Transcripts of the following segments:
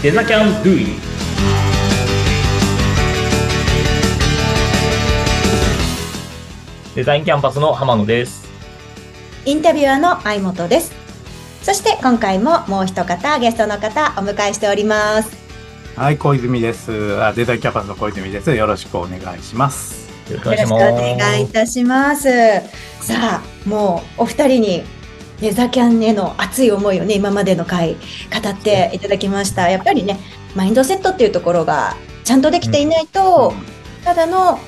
デザキャンドゥイデザインキャンパスの浜野です。インタビュアーの相本です。そして今回ももう一方ゲストの方お迎えしております。はい、小泉です。あデザインキャンパスの小泉です。よろしくお願いします。よろしくお願いいたします。さあ、もうお二人にデザキャンへの熱い思いをね、今までの回語っていただきました。やっぱりね、マインドセットっていうところがちゃんとできていないと、ただの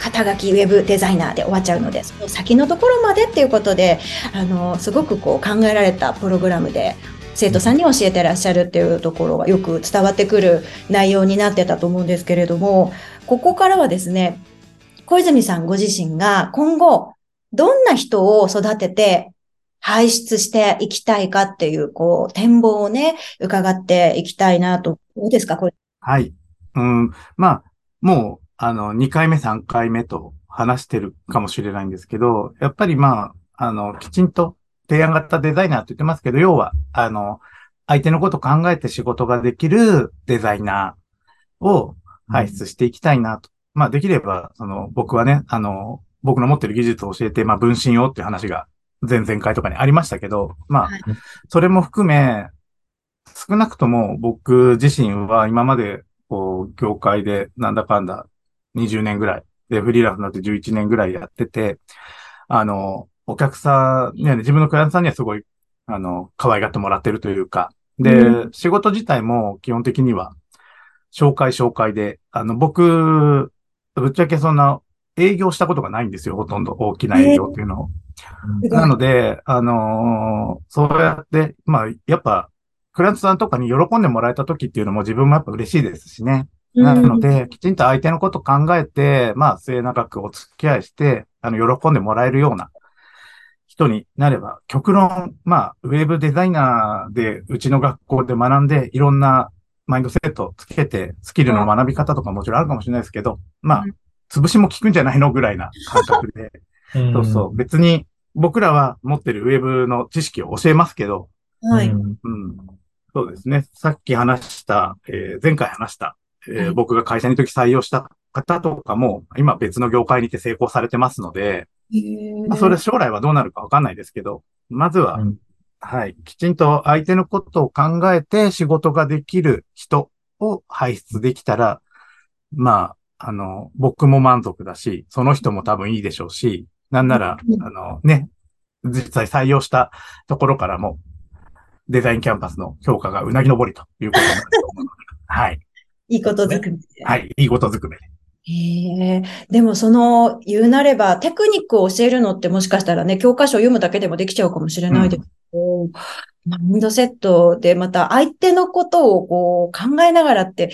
肩書きウェブデザイナーで終わっちゃうので、その先のところまでっていうことで、あの、すごくこう考えられたプログラムで、生徒さんに教えてらっしゃるっていうところがよく伝わってくる内容になってたと思うんですけれども、ここからはですね、小泉さんご自身が今後、どんな人を育てて輩出していきたいかっていう、こう、展望をね、伺っていきたいなと。どうですか？これ。はい。うん、まあ、もう、あの、2回目、3回目と話してるかもしれないんですけど、やっぱりまあ、あの、きちんと提案型デザイナーって言ってますけど、要は、あの、相手のこと考えて仕事ができるデザイナーを輩出していきたいなと。まあ、できれば、その、僕はね、あの、僕の持ってる技術を教えて、まあ、分身をっていう話が前々回とかにありましたけど、まあ、はい。それも含め、少なくとも僕自身は今まで、こう、業界でなんだかんだ20年ぐらい、で、フリーランスになって11年ぐらいやってて、あの、お客さんにはね、自分のクライアントさんにはすごい、あの、可愛がってもらってるというか、で、う仕事自体も基本的には、紹介紹介で、あの、僕、ぶっちゃけそんな営業したことがないんですよ、ほとんど大きな営業っていうのを。なので、あのーそうやって、まあ、やっぱ、クラントさんとかに喜んでもらえた時っていうのも自分もやっぱ嬉しいですしね。なので、きちんと相手のこと考えて、まあ、末永くお付き合いして、あの、喜んでもらえるような人になれば、極論、まあ、ウェブデザイナーで、うちの学校で学んで、いろんなマインドセットつけて、スキルの学び方とかもちろんあるかもしれないですけど、まあうん、潰しも効くんじゃないのぐらいな感覚で、うんそうそう。別に僕らは持ってるウェブの知識を教えますけど、はい。うんうん。そうですね。さっき話した、えー前回話した、えーはい僕が会社に時採用した方とかも、今別の業界にて成功されてますので、まあ、それ将来はどうなるかわかんないですけど、まずは、うんはい。きちんと相手のことを考えて仕事ができる人を輩出できたら、まあ、あの、僕も満足だし、その人も多分いいでしょうし、なんなら、うんあのね、実際採用したところからも、デザインキャンパスの評価がうなぎ登りということになると思うので、はい。いいことずくめで。はい。いいことずくめで。へえ。でもその、言うなれば、テクニックを教えるのってもしかしたらね、教科書を読むだけでもできちゃうかもしれないですけど、マインドセットでまた相手のことをこう考えながらって、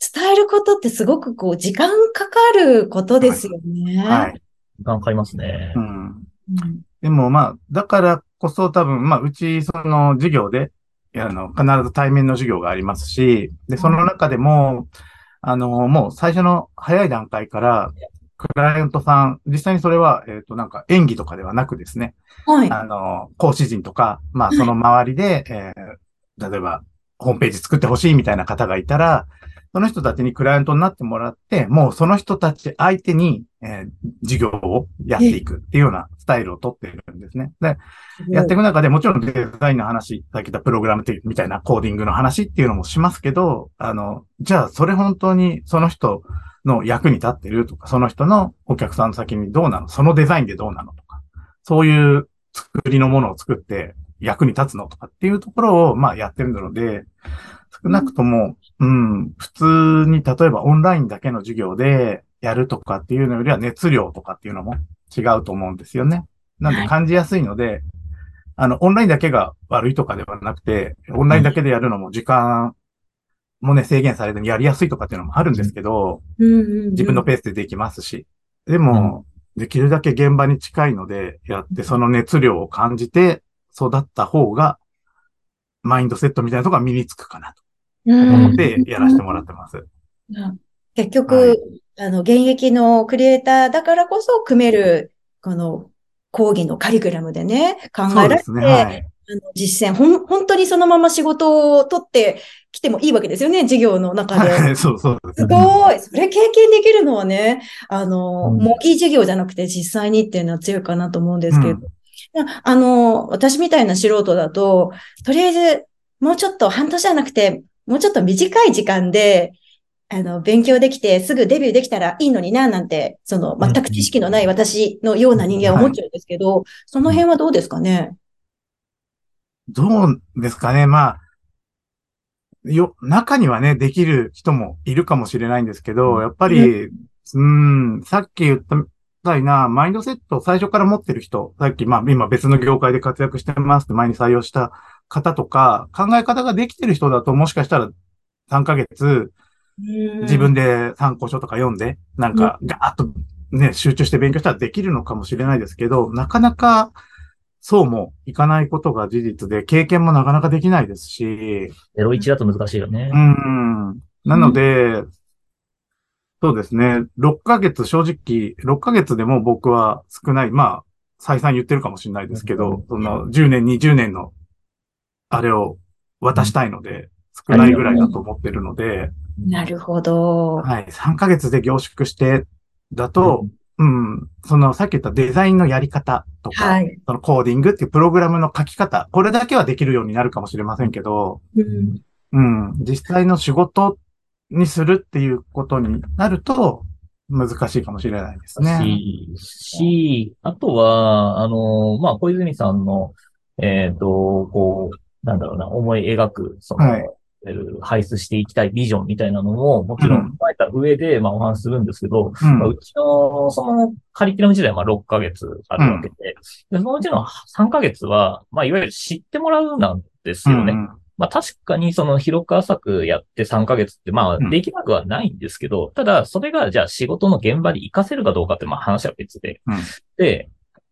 伝えることってすごくこう時間かかることですよね。はい。時間かかりますねう。ん。うんでもまあ、だからこそ多分、まあ、うち、その授業で、あの、必ず対面の授業がありますし、で、その中でも、あの、もう最初の早い段階から、クライアントさん、実際にそれは、えっ、と、なんか演技とかではなくですね、はい。あの、講師陣とか、まあ、その周りで、えー例えば、ホームページ作ってほしいみたいな方がいたら、その人たちにクライアントになってもらって、もうその人たち相手に、えー授業をやっていくっていうようなスタイルをとっているんですね。で、やっていく中でもちろんデザインの話、さっき言ったプログラムっていうみたいなコーディングの話っていうのもしますけど、あの、じゃあそれ本当にその人の役に立ってるとか、その人のお客さんの先にどうなのそのデザインでどうなのとか、そういう作りのものを作って役に立つのとかっていうところを、まあやってるので、少なくとも、うん、普通に例えばオンラインだけの授業でやるとかっていうのよりは熱量とかっていうのも違うと思うんですよね。なんで感じやすいので、あの、オンラインだけが悪いとかではなくて、オンラインだけでやるのも時間もね、制限されずにやりやすいとかっていうのもあるんですけど、自分のペースでできますし。でも、できるだけ現場に近いのでやって、その熱量を感じて育った方が、マインドセットみたいなところが身につくかなと思ってやらせてもらってます。うん結局、はいあの、現役のクリエイターだからこそ組める、この、講義のカリキュラムでね、考えられて、ね。はい。あの実践、ほん、本当にそのまま仕事を取って来てもいいわけですよね、授業の中で。はい、そうそうですす。ごい。それ経験できるのはね、あの、うん模擬授業じゃなくて実際にっていうのは強いかなと思うんですけど。うんあの、私みたいな素人だと、とりあえず、もうちょっと半年じゃなくて、もうちょっと短い時間で、あの、勉強できて、すぐデビューできたらいいのにな、なんて、その、全く知識のない私のような人間は思っちゃうんですけど、その辺はどうですかね？どうですかね？まあ、よ、中にはね、できる人もいるかもしれないんですけど、やっぱり、うん、さっき言ったみたいな、マインドセットを最初から持ってる人、さっき、まあ、今別の業界で活躍してますって前に採用した方とか、考え方ができてる人だと、もしかしたら3ヶ月、自分で参考書とか読んで、なんか、ガーッとね、集中して勉強したらできるのかもしれないですけど、なかなか、そうもいかないことが事実で、経験もなかなかできないですし、01だと難しいよねう。ん。なので、そうですね。6ヶ月、正直、6ヶ月でも僕は少ない。まあ、再三言ってるかもしれないですけど、その10年、20年の、あれを渡したいので、少ないぐらいだと思ってるので、なるほど。はい。3ヶ月で凝縮して、だと、うん、その、さっき言ったデザインのやり方とか、はい。そのコーディングっていうプログラムの書き方、これだけはできるようになるかもしれませんけど、うんうん、実際の仕事にするっていうことになると、難しいかもしれないですね。し、し、あとは、あの、まあ、小泉さんの、えっ、と、こう、なんだろうな、思い描く、その、はい。えー輩出していきたいビジョンみたいなのも、もちろうんん踏まえた上で、まあ、お話しするんですけど、うん。まあうちの、その、カリキュラム時代は、まあ、6ヶ月あるわけで、でそのうちの3ヶ月は、まあ、いわゆる知ってもらうなんですよね。うんまあ確かにその広く浅くやって3ヶ月ってまあうん。できなくはないんですけど、ただそれがじゃあ仕事の現場に活かせるかどうかってまあ話は別で。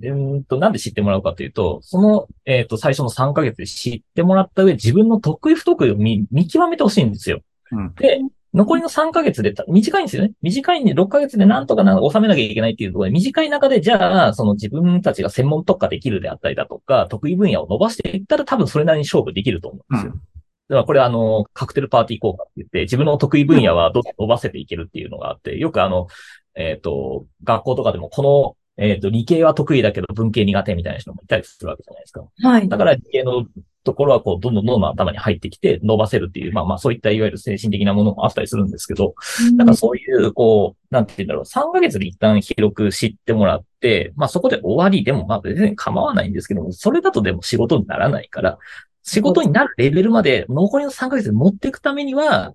うんと、なんで知ってもらうかというと、その、えーっと、最初の3ヶ月で知ってもらった上、自分の得意不得意を見見極めてほしいんですよ。うんで、残りの3ヶ月でた、短いんですよね。短いんで6ヶ月でなんとかな収めなきゃいけないっていうところで、短い中で、じゃあ、その自分たちが専門特化できるであったりだとか、得意分野を伸ばしていったら多分それなりに勝負できると思うんですよ。うんだからこれあの、カクテルパーティー効果って言って、自分の得意分野はどんどん伸ばせていけるっていうのがあって、よくあの、えっ、と、学校とかでもこの、えっ、と、理系は得意だけど文系苦手みたいな人もいたりするわけじゃないですか。はい。だから理系のところはこう、どんどんどんどん頭に入ってきて伸ばせるっていう、まあまあそういったいわゆる精神的なものもあったりするんですけど、だからそういう、こう、なんて言うんだろう、3ヶ月で一旦広く知ってもらって、まあそこで終わりでもまあ別に構わないんですけども、それだとでも仕事にならないから、仕事になるレベルまで残りの3ヶ月で持っていくためには、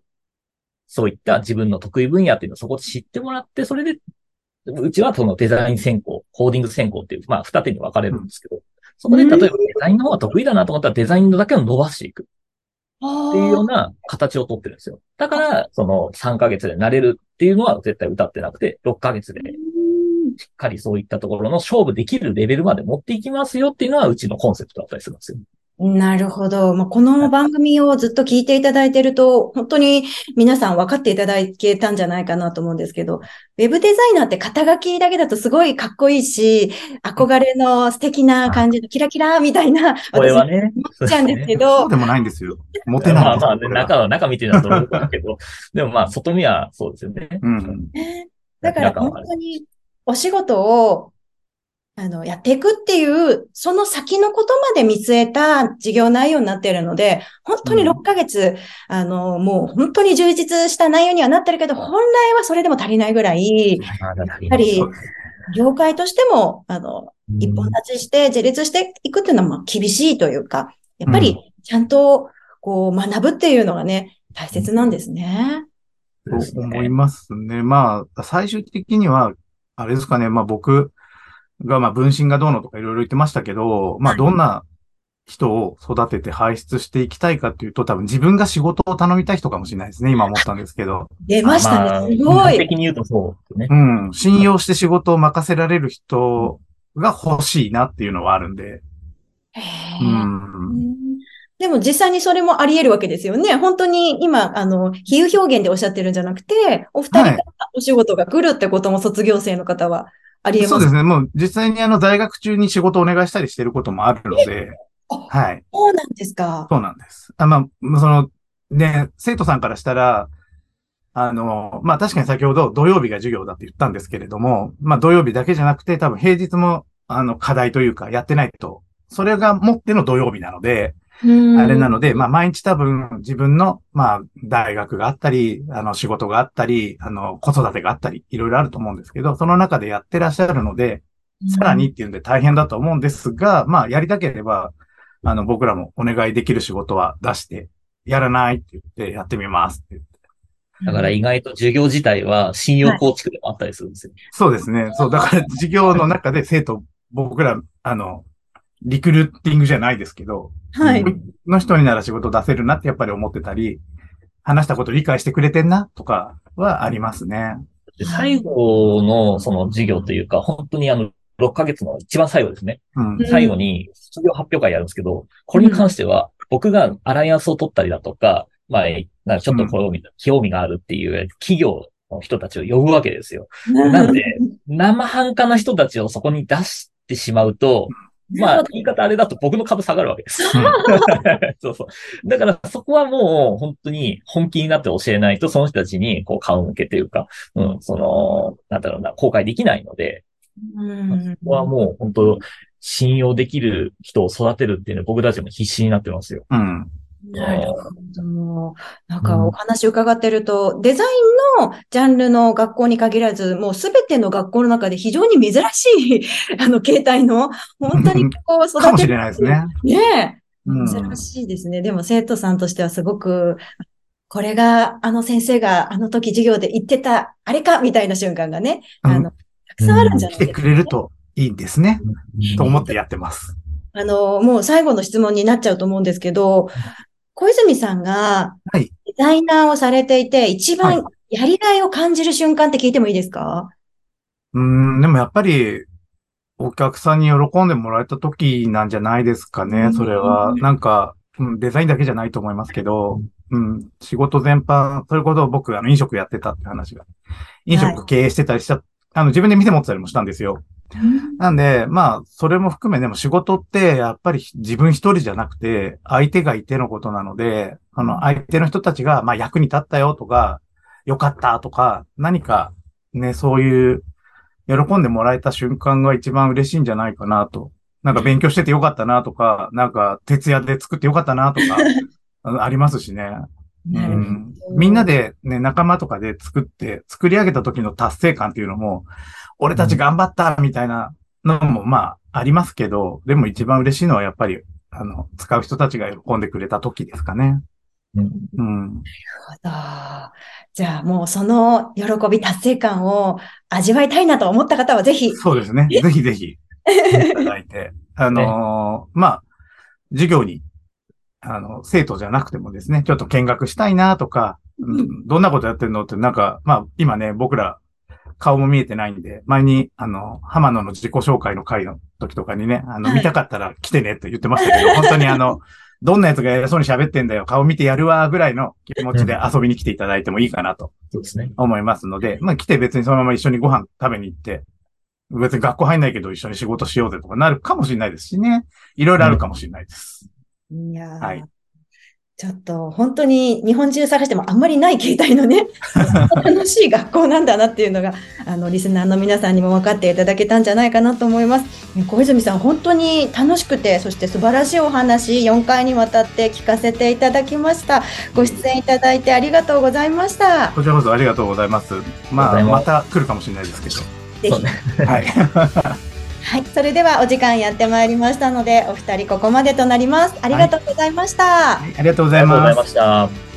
そういった自分の得意分野っていうのをそこで知ってもらって、それで、うちはそのデザイン専攻、コーディング専攻っていう、まあ二手に分かれるんですけど、そこで例えばデザインの方が得意だなと思ったらデザインのだけを伸ばしていく。っていうような形をとってるんですよ。だから、その3ヶ月で慣れるっていうのは絶対歌ってなくて、6ヶ月でしっかりそういったところの勝負できるレベルまで持っていきますよっていうのはうちのコンセプトだったりするんですよ。なるほど。まあ、この番組をずっと聞いていただいていると、本当に皆さん分かっていただけたんじゃないかなと思うんですけど、ウェブデザイナーって肩書きだけだとすごいかっこいいし、憧れの素敵な感じのキラキラみたいな、これはね。思っちゃうんですけそどう、でもないんですよ。モテないんですよ。まあまあね、中は、中見てるのはどうだけど、でもまあ、外見はそうですよね。うん。だから本当にお仕事をあのやっていくっていう、その先のことまで見据えた事業内容になっているので、本当にうん。6ヶ月、あの、もう本当に充実した内容にはなってるけど、本来はそれでも足りないぐらい、ややっぱり業界としても、あの、一本立ちして自立していくっていうのはまあ厳しいというか、やっぱりちゃんとこう学ぶっていうのがね、大切なんですね。と思いますね。まあ、最終的には、あれですかね、まあ僕が、まあ分身がどうのとかいろいろ言ってましたけど、まあはいどんな人を育てて輩出していきたいかっていうと、多分自分が仕事を頼みたい人かもしれないですね、今思ったんですけど。出ましたね。すご完い。璧に言うとそうですね。うん、信用して仕事を任せられる人が欲しいなっていうのはあるんで。へうーん。でも実際にそれもあり得るわけですよね。本当に今、あの、比喩表現でおっしゃってるんじゃなくて、お二人からお仕事が来るってことも卒業生の方はあり得ます。そうですね。もう実際にあの在学中に仕事をお願いしたりしてることもあるので、あはい。そうなんですか？そうなんです。あまあ、その、で、生徒さんからしたら、あの、まあ、確かに先ほど土曜日が授業だって言ったんですけれども、まあ、土曜日だけじゃなくて多分平日も、あの、課題というかやってないと、それがもっての土曜日なので、あれなので、まあ、毎日多分自分の、まあ、大学があったり、あの、仕事があったり、あの、子育てがあったり、いろいろあると思うんですけど、その中でやってらっしゃるので、さらにっていうんで大変だと思うんですが、まあ、やりたければ、あの、僕らもお願いできる仕事は出して、やらないって言って、やってみますって言って。だから意外と授業自体は信用構築でもあったりするんですよ。そうですね。そう、だから授業の中で生徒、僕ら、あの、リクルーティングじゃないですけど、はい。の人になら仕事出せるなってやっぱり思ってたり、話したこと理解してくれてんなとかはありますね。で最後のその授業というか、本当にあの、6ヶ月の一番最後ですね。うん。ん最後に卒業発表会やるんですけど、これに関しては、僕がアライアンスを取ったりだとか、まあ、なんかちょっと興味,、興味があるっていう企業の人たちを呼ぶわけですよ。なんで、生半可な人たちをそこに出してしまうと、まあ、言い方あれだと僕の株下がるわけです。そうそう。だからそこはもう本当に本気になって教えないと、その人たちにこう顔向けというか、うん、その、なんだろうな、公開できないので、うんそこはもう本当、信用できる人を育てるっていうのは僕たちも必死になってますよ。うん。なるほど。なんかお話伺ってると、デザインのジャンルの学校に限らず、もうすべての学校の中で非常に珍しい、あの、形態の、本当にこう育てかもしれないですね。ねうんえ。珍しいですね。でも生徒さんとしてはすごく、これがあの先生があの時授業で言ってた、あれかみたいな瞬間がね、あの、たくさんあるんじゃない来てくですか、れるといいんですね。と思ってやってます。あの、もう最後の質問になっちゃうと思うんですけど、小泉さんがはい。デザイナーをされていて、一はい番やりがいを感じる瞬間って聞いてもいいですか？うん、でもやっぱり、お客さんに喜んでもらえた時なんじゃないですかね、それは。なんか、うん、デザインだけじゃないと思いますけど、うん、仕事全般、それこそ僕、あの、飲食やってたって話が。飲食経営してたりした、あの、自分で店持ってたりもしたんですよ。なんで、まあ、それも含め、でも仕事って、やっぱり自分一人じゃなくて、相手がいてのことなので、あの、相手の人たちが、まあ、役に立ったよとか、よかったとか、何か、ね、そういう、喜んでもらえた瞬間が一番嬉しいんじゃないかなと。なんか勉強しててよかったなとか、なんか徹夜で作ってよかったなとか、ありますしね。うん、みんなでね、仲間とかで作って、作り上げた時の達成感っていうのも、俺たち頑張ったみたいなのも、まあ、ありますけど、でも一番嬉しいのはやっぱり、あの、使う人たちが喜んでくれた時ですかね。うんうん。なるほど。じゃあもうその喜び、達成感を味わいたいなと思った方はぜひ。そうですね。ぜひぜひ、いただいて。あのーまあ、授業に、あの、生徒じゃなくてもですね、ちょっと見学したいなとか、うんどんなことやってるのって、なんか、まあ、今ね、僕ら、顔も見えてないんで、前に、あの、浜野の自己紹介の会の時とかにね、あの、はい見たかったら来てねって言ってましたけど、本当にあの、どんなやつが偉そうに喋ってんだよ、顔見てやるわ、ぐらいの気持ちで遊びに来ていただいてもいいかなとそうですね。思いますので、まあ来て別にそのまま一緒にご飯食べに行って、別に学校入んないけど一緒に仕事しようぜとかなるかもしれないですしね。いろいろあるかもしれないです。いやーはいちょっと本当に日本中探してもあんまりない形態のね、楽しい学校なんだなっていうのが、あの、リスナーの皆さんにも分かっていただけたんじゃないかなと思います。小泉さん、本当に楽しくて、そして素晴らしいお話、4回にわたって聞かせていただきました。ご出演いただいてありがとうございました。こちらこそありがとうございます。まあ、また来るかもしれないですけど。ぜそうひね。はい。はい、それではお時間やってまいりましたので、お二人ここまでとなります。ありがとうございました。ありがとうございありがとうござい。ました。